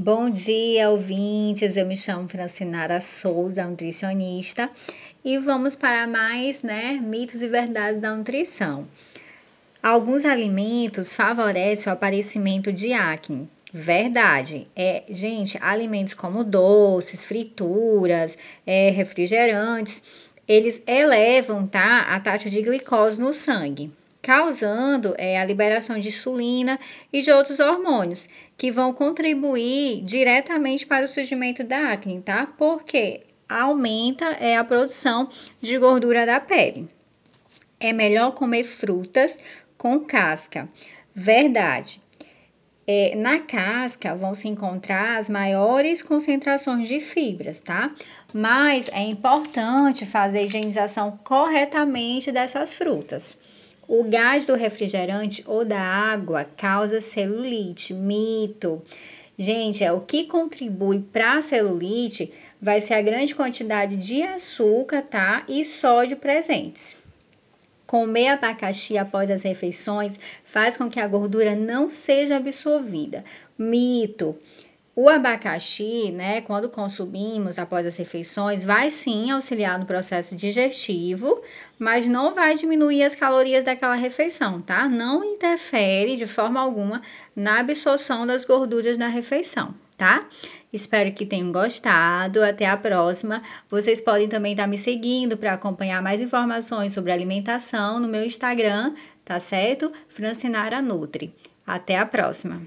Bom dia, ouvintes. Eu me chamo Francinara Souza, nutricionista, e vamos para mais, né, mitos e verdades da nutrição. Alguns alimentos favorecem o aparecimento de acne. Verdade. É, gente, alimentos como doces, frituras, é, refrigerantes, eles elevam, tá, a taxa de glicose no sangue causando é, a liberação de insulina e de outros hormônios que vão contribuir diretamente para o surgimento da acne, tá? Porque aumenta é, a produção de gordura da pele. É melhor comer frutas com casca. Verdade. É, na casca vão se encontrar as maiores concentrações de fibras, tá? Mas é importante fazer a higienização corretamente dessas frutas. O gás do refrigerante ou da água causa celulite, mito. Gente, é o que contribui para a celulite vai ser a grande quantidade de açúcar, tá? E sódio presentes. Comer abacaxi após as refeições faz com que a gordura não seja absorvida. Mito. O abacaxi, né, quando consumimos após as refeições, vai sim auxiliar no processo digestivo, mas não vai diminuir as calorias daquela refeição, tá? Não interfere de forma alguma na absorção das gorduras na refeição, tá? Espero que tenham gostado. Até a próxima. Vocês podem também estar me seguindo para acompanhar mais informações sobre alimentação no meu Instagram, tá certo? Francinara Nutri. Até a próxima.